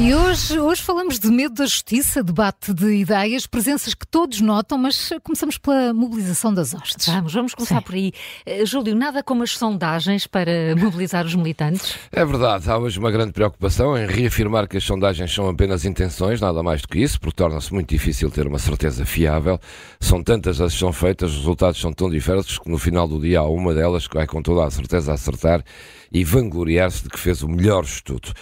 E hoje, hoje falamos de medo da justiça, debate de ideias, presenças que todos notam, mas começamos pela mobilização das hostes. Vamos, vamos começar Sim. por aí. Eh, Júlio, nada como as sondagens para mobilizar os militantes? É verdade, há hoje uma grande preocupação em reafirmar que as sondagens são apenas intenções, nada mais do que isso, porque torna-se muito difícil ter uma certeza fiável. São tantas as que são feitas, os resultados são tão diversos que no final do dia há uma delas que vai com toda a certeza acertar e vangloriar-se de que fez o melhor estudo.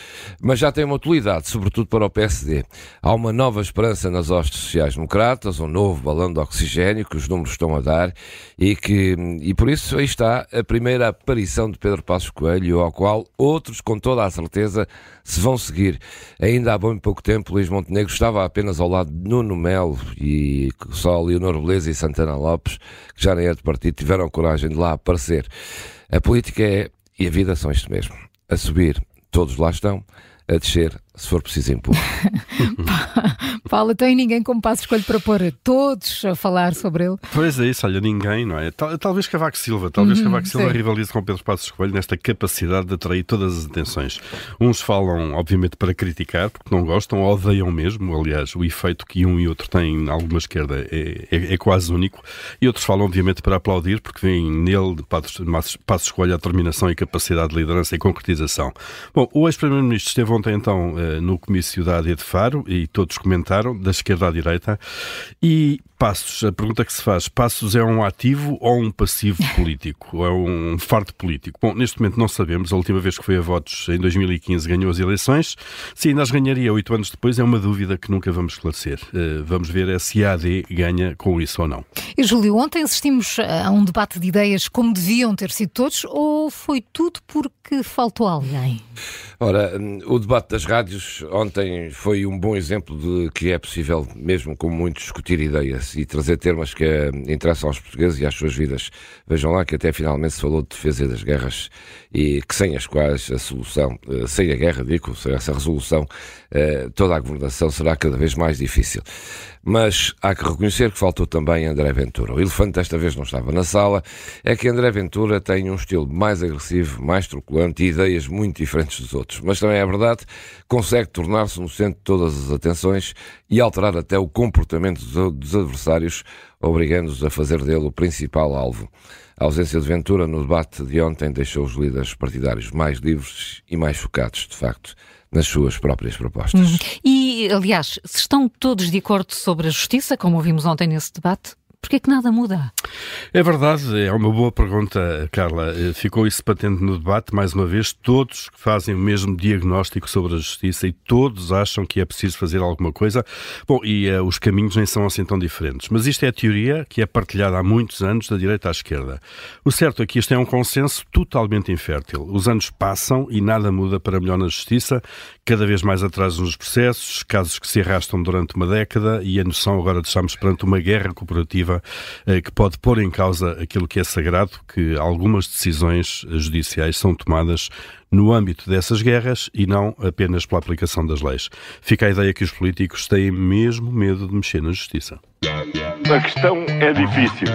Mas já tem uma utilidade, sobretudo para o PSD. Há uma nova esperança nas hostes sociais-democratas, um novo balão de oxigênio que os números estão a dar e que, e por isso aí está a primeira aparição de Pedro Passos Coelho, ao qual outros, com toda a certeza, se vão seguir. Ainda há bem pouco tempo, Luís Montenegro estava apenas ao lado de Nuno Melo e só Leonor Beleza e Santana Lopes, que já nem é de partido, tiveram coragem de lá aparecer. A política é e a vida são isto mesmo. A subir, todos lá estão. A descer, se for preciso impor. Paulo, tem ninguém como passo escolho para pôr todos a falar sobre ele. Pois é isso, olha, ninguém, não é? Tal- talvez Cavaco Silva, talvez Cavaco Silva sim. rivalize com Pedro Passos Coelho nesta capacidade de atrair todas as atenções. Uns falam, obviamente, para criticar, porque não gostam, odeiam mesmo, aliás, o efeito que um e outro têm em alguma esquerda é, é- é quase único, e outros falam, obviamente, para aplaudir, porque veem nele, de Passos, Passos Coelho, a determinação e capacidade de liderança e concretização. Bom, o ex-primeiro-ministro esteve ontem, então, eh, no comício da AD de Faro, e todos comentaram, da esquerda à direita, e Passos, a pergunta que se faz, Passos é um ativo ou um passivo político? Ou é um fardo político? Bom, neste momento não sabemos. A última vez que foi a votos, em 2015, ganhou as eleições. Se ainda as ganharia oito anos depois, é uma dúvida que nunca vamos esclarecer. Eh, vamos ver é se a AD ganha com isso ou não. E Júlio, ontem assistimos a um debate de ideias como deviam ter sido todos ou foi tudo porque faltou alguém? Ora, o debate das rádios ontem foi um bom exemplo de que é possível, mesmo com muito, discutir ideias e trazer temas que eh, interessam aos portugueses e às suas vidas. Vejam lá que até finalmente se falou de defesa das guerras e que sem as quais a solução, eh, sem a guerra, digo, sem essa resolução, eh, toda a governação será cada vez mais difícil. Mas há que reconhecer que faltou também André Ventura. O elefante desta vez não estava na sala. É que André Ventura tem um estilo mais agressivo, mais truculante e ideias muito diferentes dos outros. Mas também é verdade, consegue tornar-se no centro de todas as atenções e alterar até o comportamento dos- adversários, obrigando-os a fazer dele o principal alvo. A ausência de Ventura no debate de ontem deixou os líderes partidários mais livres e mais focados, de facto, nas suas próprias propostas. E, aliás, se estão todos de acordo sobre a justiça, como ouvimos ontem nesse debate, porquê que nada muda? É verdade, é uma boa pergunta, Carla. Eh, Ficou isso patente no debate, mais uma vez, todos fazem o mesmo diagnóstico sobre a justiça e todos acham que é preciso fazer alguma coisa. Bom, e eh, os caminhos nem são assim tão diferentes. Mas isto é a teoria que é partilhada há muitos anos da direita à esquerda. O certo é que isto é um consenso totalmente infértil. Os anos passam e nada muda para melhor na justiça, cada vez mais atrasos nos processos, casos que se arrastam durante uma década e a noção agora de estarmos perante uma guerra cooperativa eh, que pode pôr em causa aquilo que é sagrado, que algumas decisões judiciais são tomadas no âmbito dessas guerras e não apenas pela aplicação das leis. Fica a ideia que os políticos têm mesmo medo de mexer na justiça. A questão é difícil.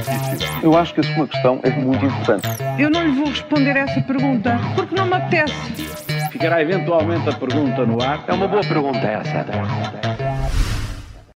Eu acho que a sua questão é muito importante. Eu não lhe vou responder essa pergunta porque não me apetece. Ficará eventualmente a pergunta no ar. É uma boa pergunta essa.